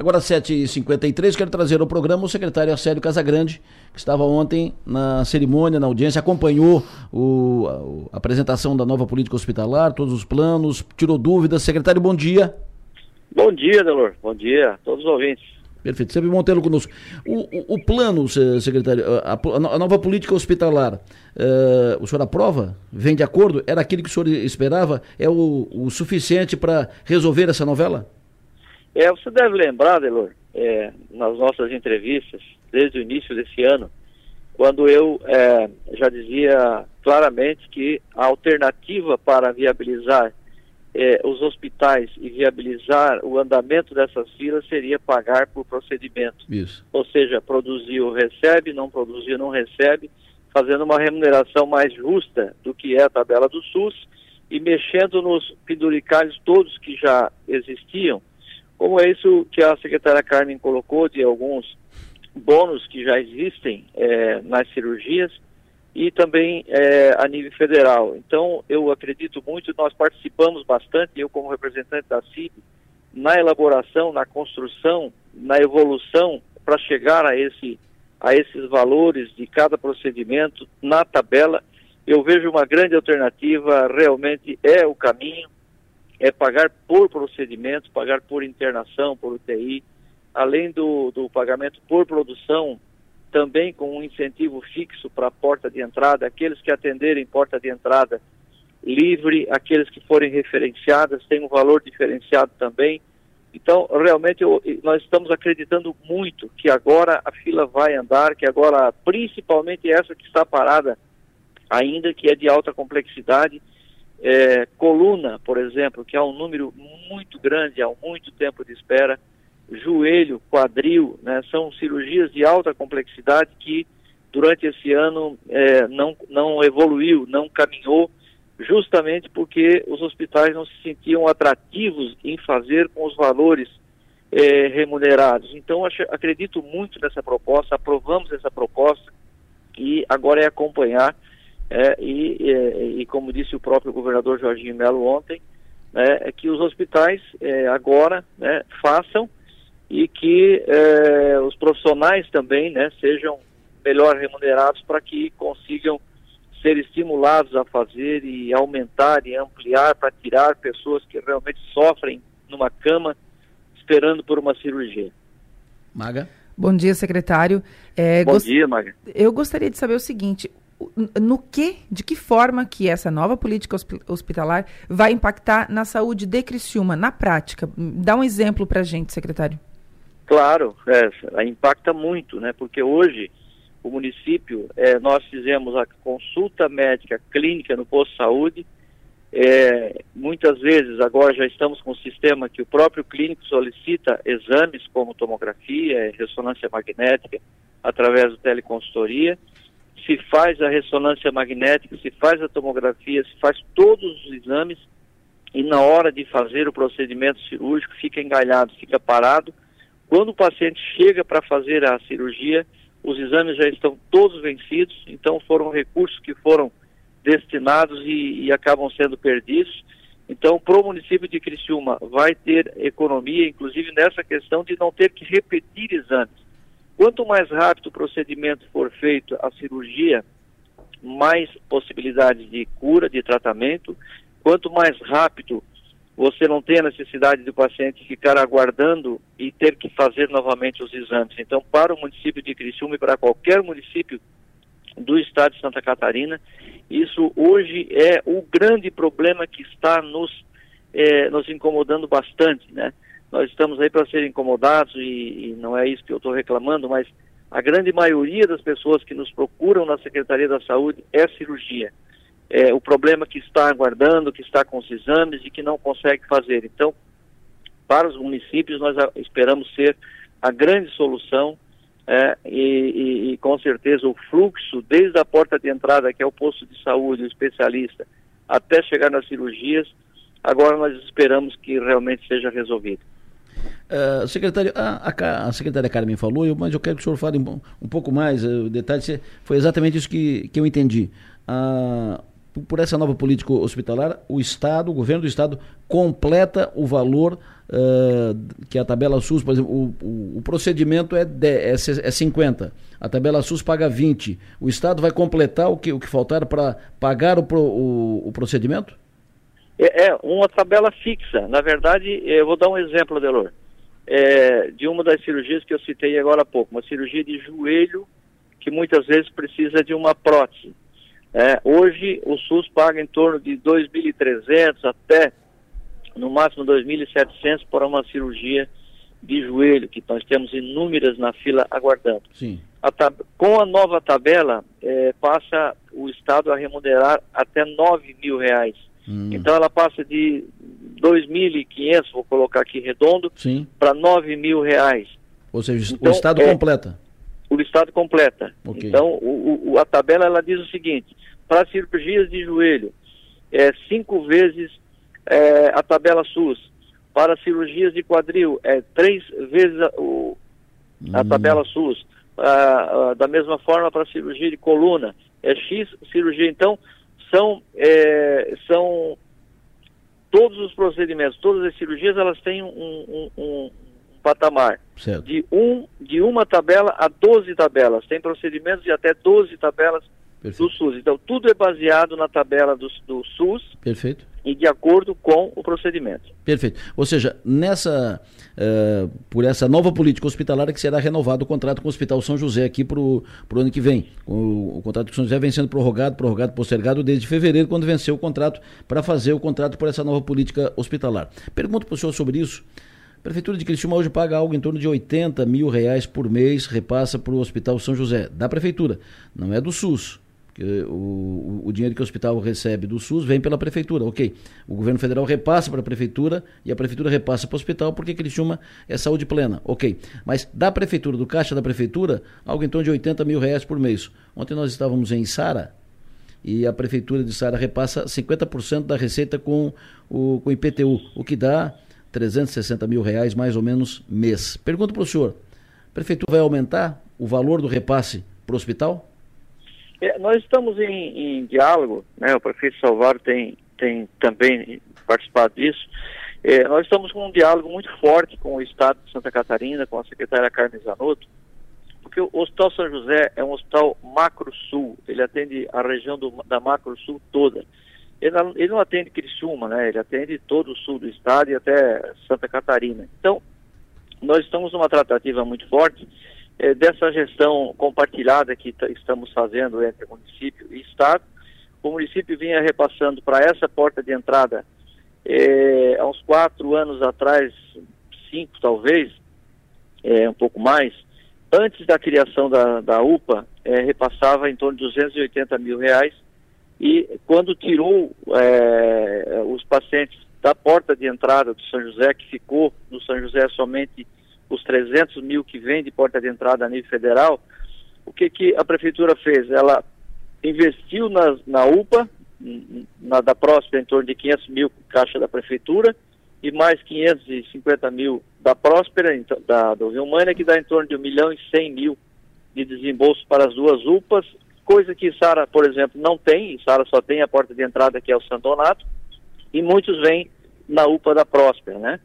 Agora, 7h53, quero trazer ao programa o secretário Acélio Casagrande, que estava ontem na cerimônia, na audiência, acompanhou o, a, a apresentação da nova política hospitalar, todos os planos, tirou dúvidas. Secretário, bom dia. Bom dia, Delor. Bom dia a todos os ouvintes. Perfeito. Sempre bom tê-lo conosco. O, o, o, plano, secretário, a, a, nova política hospitalar, uh, o senhor aprova? Vem de acordo? Era aquilo que o senhor esperava? É o, o suficiente para resolver essa novela? É, você deve lembrar, Delor, é, nas nossas entrevistas, desde o início desse ano, quando eu é, já dizia claramente que a alternativa para viabilizar é, os hospitais e viabilizar o andamento dessas filas seria pagar por procedimento. Isso. Ou seja, produziu, recebe, não produziu, não recebe, fazendo uma remuneração mais justa do que é a tabela do SUS e mexendo nos penduricalhos todos que já existiam, como é isso que a secretária Carmen colocou de alguns bônus que já existem é, nas cirurgias, e também é, a nível federal. Então, eu acredito muito, nós participamos bastante, eu como representante da CIB, na elaboração, na construção, na evolução para chegar a, esse, a esses valores de cada procedimento na tabela. Eu vejo uma grande alternativa, realmente é o caminho, é pagar por procedimento, pagar por internação, por UTI, além do, do pagamento por produção, também com um incentivo fixo para a porta de entrada, aqueles que atenderem porta de entrada livre, aqueles que forem referenciadas têm um valor diferenciado também. Então, realmente, eu, nós estamos acreditando muito que agora a fila vai andar, que agora, principalmente essa que está parada ainda, que é de alta complexidade, é, coluna, por exemplo, que há um número muito grande, há muito tempo de espera, joelho, quadril, né, são cirurgias de alta complexidade que durante esse ano é, não, não evoluiu, não caminhou, justamente porque os hospitais não se sentiam atrativos em fazer com os valores é, remunerados. Então, acho, acredito muito nessa proposta, aprovamos essa proposta e agora é acompanhar é, e, e, e, como disse o próprio governador Jorginho Melo ontem, né, é que os hospitais é, agora né, façam e que eh, os profissionais também né, sejam melhor remunerados para que consigam ser estimulados a fazer e aumentar e ampliar para tirar pessoas que realmente sofrem numa cama esperando por uma cirurgia. Maga? Bom dia, secretário. É, Bom dia, Maga. Eu gostaria de saber o seguinte: no que, de que forma que essa nova política hospitalar vai impactar na saúde de Criciúma, na prática? Dá um exemplo para a gente, secretário. Claro, é, impacta muito, né? Porque hoje o município, é, nós fizemos a consulta médica clínica no posto de saúde. É, muitas vezes agora já estamos com um sistema que o próprio clínico solicita exames como tomografia, ressonância magnética, através da teleconsultoria. Se faz a ressonância magnética, se faz a tomografia, se faz todos os exames e na hora de fazer o procedimento cirúrgico fica engalhado, fica parado quando o paciente chega para fazer a cirurgia, os exames já estão todos vencidos, então foram recursos que foram destinados e, e acabam sendo perdidos. Então, para o município de Criciúma, vai ter economia, inclusive nessa questão de não ter que repetir exames. Quanto mais rápido o procedimento for feito, a cirurgia, mais possibilidades de cura, de tratamento. Quanto mais rápido você não tem a necessidade do paciente ficar aguardando e ter que fazer novamente os exames. Então, para o município de Criciúma e para qualquer município do estado de Santa Catarina, isso hoje é o grande problema que está nos, é, nos incomodando bastante, né? Nós estamos aí para ser incomodados e, e não é isso que eu estou reclamando, mas a grande maioria das pessoas que nos procuram na Secretaria da Saúde é cirurgia é, o problema que está aguardando, que está com os exames e que não consegue fazer. Então, para os municípios, nós esperamos ser a grande solução é, e, e, e, com certeza o fluxo desde a porta de entrada, que é o posto de saúde, o especialista, até chegar nas cirurgias, agora nós esperamos que realmente seja resolvido. Uh, secretário, a, a, a, secretária Carmen falou, mas eu quero que o senhor fale um, um pouco mais, uh, o detalhe foi exatamente isso que, que eu entendi. Uh, por essa nova política hospitalar, o Estado, o governo do Estado, completa o valor uh, que a tabela SUS, por exemplo, o, o, o procedimento é, é, é 50, a tabela SUS paga 20. O Estado vai completar o que, o que faltar para pagar o, o, o procedimento? É, é, uma tabela fixa. Na verdade, eu vou dar um exemplo, Adelor, é, de uma das cirurgias que eu citei agora há pouco, uma cirurgia de joelho que muitas vezes precisa de uma prótese. É, hoje o SUS paga em torno de 2.300 até no máximo 2.700 para uma cirurgia de joelho, que nós temos inúmeras na fila aguardando. Sim. A com a nova tabela, é, passa o Estado a remunerar até 9 mil reais. Hum. Então ela passa de 2.500, vou colocar aqui redondo, para 9 mil reais. Ou seja, então, o Estado é, completa o Estado completa. Okay. Então, o, o, a tabela ela diz o seguinte: para cirurgias de joelho, é cinco vezes é, a tabela SUS. Para cirurgias de quadril, é três vezes a, o, a hum. tabela SUS. Ah, ah, da mesma forma, para cirurgia de coluna, é X cirurgia. Então, são, é, são todos os procedimentos, todas as cirurgias, elas têm um, um, um patamar. Certo. De, um, de uma tabela a 12 tabelas. Tem procedimentos de até 12 tabelas Perfeito. do SUS. Então, tudo é baseado na tabela do, do SUS. Perfeito. E de acordo com o procedimento. Perfeito. Ou seja, nessa, uh, por essa nova política hospitalar é que será renovado o contrato com o Hospital São José aqui para o ano que vem. O, o, contrato com São José vem sendo prorrogado, prorrogado, postergado desde fevereiro, quando venceu o contrato, para fazer o contrato por essa nova política hospitalar. Pergunto para o senhor sobre isso. A Prefeitura de Criciúma hoje paga algo em torno de 80 mil reais por mês, repassa para o Hospital São José, da Prefeitura, não é do SUS. O, o, o, dinheiro que o hospital recebe do SUS vem pela Prefeitura, ok. O governo federal repassa para a Prefeitura e a Prefeitura repassa para o hospital porque Criciúma é saúde plena, ok. Mas da Prefeitura, do caixa da Prefeitura, algo em torno de 80 mil reais por mês. Ontem nós estávamos em Sara, e a prefeitura de Sara repassa 50% da receita com o, com IPTU, o que dá 360 mil reais mais ou menos mês. Pergunto para o senhor, a prefeitura vai aumentar o valor do repasse para o hospital? É, nós estamos em, em, diálogo, né? o prefeito Salvador tem, tem também participado disso. É, nós estamos com um diálogo muito forte com o Estado de Santa Catarina, com a secretária Carmen Zanotto, porque o Hospital São José é um hospital macro-sul, ele atende a região do, da macro-sul toda. Ele não, ele não atende Criciúma, né? Ele atende todo o sul do estado e até Santa Catarina. Então, nós estamos numa tratativa muito forte eh, dessa gestão compartilhada que estamos fazendo entre município e estado. O município vinha repassando para essa porta de entrada eh, há uns quatro anos atrás, cinco talvez, eh, um pouco mais, antes da criação da, da UPA, repassava em torno de 280 mil reais e quando tirou é, os pacientes da porta de entrada do São José, que ficou no São José somente os 300 mil que vem de porta de entrada a nível federal, o que, que a prefeitura fez? Ela investiu na, na UPA, na da Próspera, em torno de 500 mil caixa da prefeitura, e mais 550 mil da Próspera, então, da, do Rio Mânia, que dá em torno de 1 milhão e 100 mil de desembolso para as duas UPAs coisa que Sara, por exemplo, não tem, Sara só tem a porta de entrada que é o Santo Donato, e muitos vêm na UPA da Próspera, né?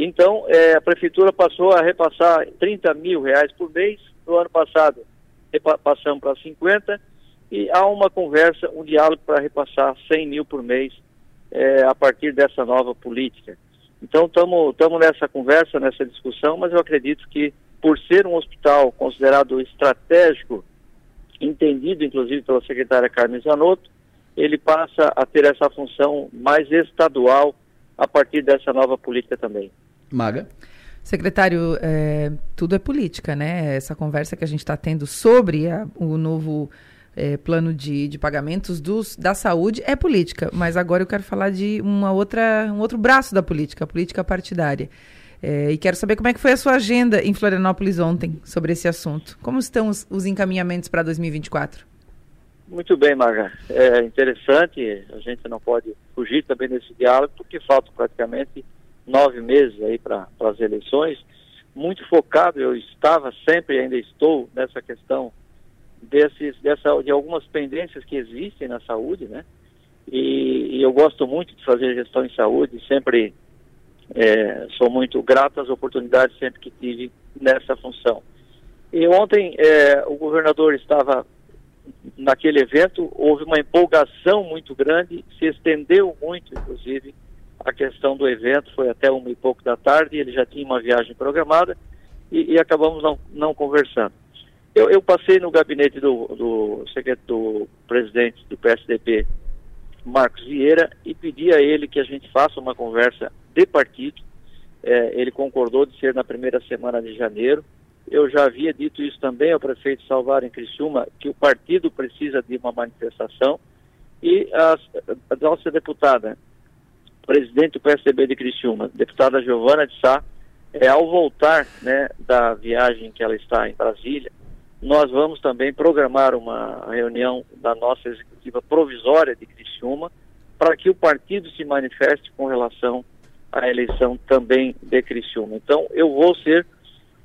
Então, é, a prefeitura passou a repassar 30 mil reais por mês, no ano passado passamos para 50, e há uma conversa, um diálogo para repassar 100 mil por mês é, a partir dessa nova política. Então, estamos nessa conversa, nessa discussão, mas eu acredito que, por ser um hospital considerado estratégico entendido inclusive pela secretária Carmen Zanotto, ele passa a ter essa função mais estadual a partir dessa nova política também. Maga. Secretário, é, tudo é política, né? Essa conversa que a gente está tendo sobre a, o novo é, plano de, de pagamentos dos, da saúde é política, mas agora eu quero falar de uma outra, um outro braço da política, a política partidária. É, e quero saber como é que foi a sua agenda em Florianópolis ontem sobre esse assunto. Como estão os, os encaminhamentos para 2024? Muito bem, Marga. É interessante, a gente não pode fugir também desse diálogo, porque faltam praticamente nove meses aí para as eleições. Muito focado, eu estava sempre e ainda estou nessa questão desses, dessa, de algumas pendências que existem na saúde, né? e, e eu gosto muito de fazer gestão em saúde, sempre é, sou muito grato às oportunidades sempre que tive nessa função. E ontem é, o governador estava naquele evento, houve uma empolgação muito grande, se estendeu muito, inclusive, a questão do evento, foi até uma e pouco da tarde, ele já tinha uma viagem programada e, e acabamos não, não conversando. Eu, eu, passei no gabinete do, do, do presidente do PSDB, Marcos Vieira, e pedi a ele que a gente faça uma conversa de partido. É, ele concordou de ser na primeira semana de janeiro. Eu já havia dito isso também ao prefeito Salvar em Criciúma, que o partido precisa de uma manifestação. E a, a nossa deputada, presidente do PSDB de Criciúma, deputada Giovana de Sá, é, ao voltar né, da viagem que ela está em Brasília, nós vamos também programar uma reunião da nossa executiva provisória de Criciúma para que o partido se manifeste com relação à eleição também de Criciúma. Então, eu vou ser,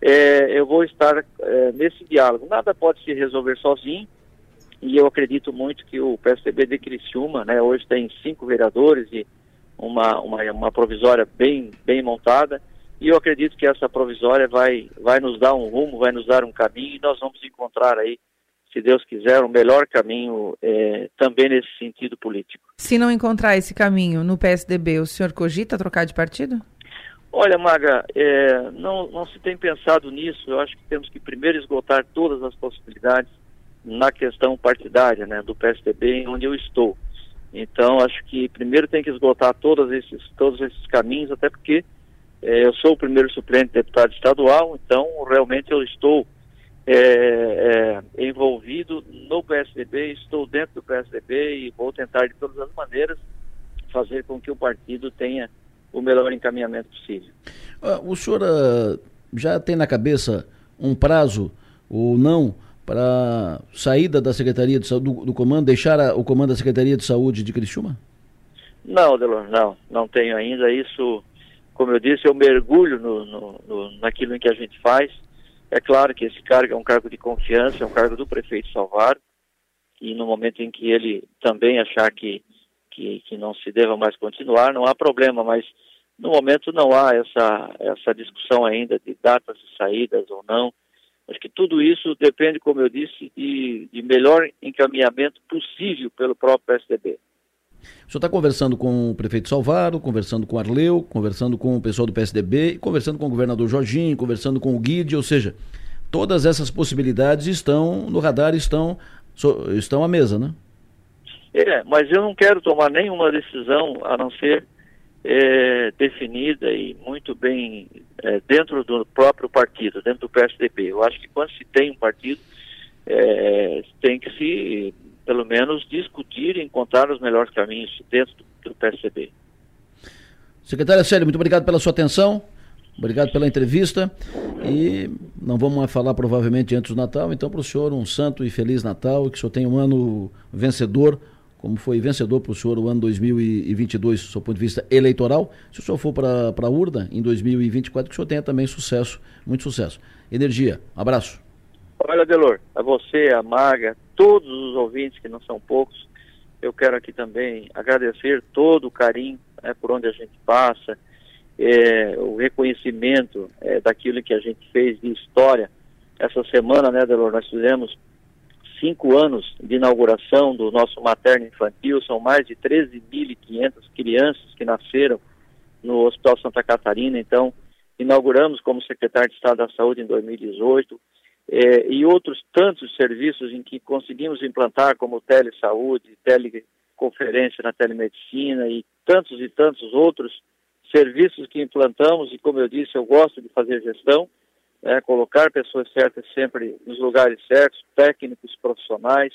é, eu vou estar é, nesse diálogo. Nada pode se resolver sozinho e eu acredito muito que o PSDB de Criciúma, né, hoje tem cinco vereadores e uma, uma, uma provisória bem, bem montada, e eu acredito que essa provisória vai, vai nos dar um rumo, vai nos dar um caminho e nós vamos encontrar aí, se Deus quiser, um melhor caminho é, também nesse sentido político. Se não encontrar esse caminho no PSDB, o senhor cogita trocar de partido? Olha, Maga, é, não, não se tem pensado nisso. Eu acho que temos que primeiro esgotar todas as possibilidades na questão partidária né, do PSDB, onde eu estou. Então, acho que primeiro tem que esgotar todos esses, todos esses caminhos, até porque é, eu sou o primeiro suplente de deputado estadual, então realmente eu estou é, é, envolvido no PSDB, estou dentro do PSDB e vou tentar de todas as maneiras fazer com que o partido tenha o melhor encaminhamento possível. Uh, o senhor uh, já tem na cabeça um prazo ou não para saída da Secretaria de Saúde, do, do comando, deixar a, o comando da Secretaria de Saúde de Criciúma? Não, Delor, não, não tenho ainda. Isso como eu disse, eu mergulho no, no, no, naquilo em que a gente faz. É claro que esse cargo é um cargo de confiança, é um cargo do prefeito Salvar, e no momento em que ele também achar que, que, que não se deva mais continuar, não há problema, mas no momento não há essa, essa discussão ainda de datas de saídas ou não. Acho que tudo isso depende, como eu disse, de, de melhor encaminhamento possível pelo próprio PSDB. O senhor está conversando com o prefeito Salvaro, conversando com o Arleu, conversando com o pessoal do PSDB, conversando com o governador Jorginho, conversando com o Guide, ou seja, todas essas possibilidades estão no radar, estão, estão à mesa, né? É, mas eu não quero tomar nenhuma decisão a não ser é, definida e muito bem é, dentro do próprio partido, dentro do PSDB. Eu acho que quando se tem um partido, é, tem que se pelo menos discutir e encontrar os melhores caminhos dentro do, do PSDB. Secretária Célio, muito obrigado pela sua atenção. Obrigado pela entrevista e não vamos mais falar provavelmente antes do Natal, então para o senhor um santo e feliz Natal que o senhor tenha um ano vencedor, como foi vencedor para o senhor o ano 2022, do seu ponto de vista eleitoral. Se o senhor for para a urna em 2024, que o senhor tenha também sucesso, muito sucesso. Energia, abraço. Olha, Delor, a você, a Maga, todos os ouvintes, que não são poucos, eu quero aqui também agradecer todo o carinho né, por onde a gente passa, é, o reconhecimento é, daquilo que a gente fez de história. Essa semana, né, Delor, nós fizemos cinco anos de inauguração do nosso materno infantil, são mais de 13.500 crianças que nasceram no Hospital Santa Catarina, então inauguramos como secretário de Estado da Saúde em 2018, é, e outros tantos serviços em que conseguimos implantar, como telesaúde, teleconferência na telemedicina e tantos e tantos outros serviços que implantamos, e como eu disse, eu gosto de fazer gestão, é, colocar pessoas certas sempre nos lugares certos, técnicos, profissionais.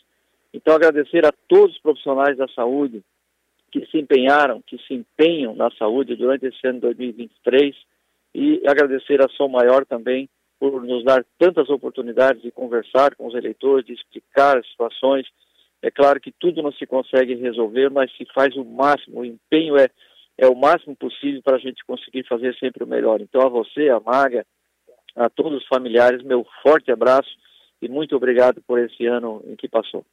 Então, agradecer a todos os profissionais da saúde que se empenharam, que se empenham na saúde durante esse ano de 2023 e agradecer a Som Maior também por nos dar tantas oportunidades de conversar com os eleitores, de explicar as situações. É claro que tudo não se consegue resolver, mas se faz o máximo, o empenho é, é o máximo possível para a gente conseguir fazer sempre o melhor. Então, a você, a Maga, a todos os familiares, meu forte abraço e muito obrigado por esse ano em que passou.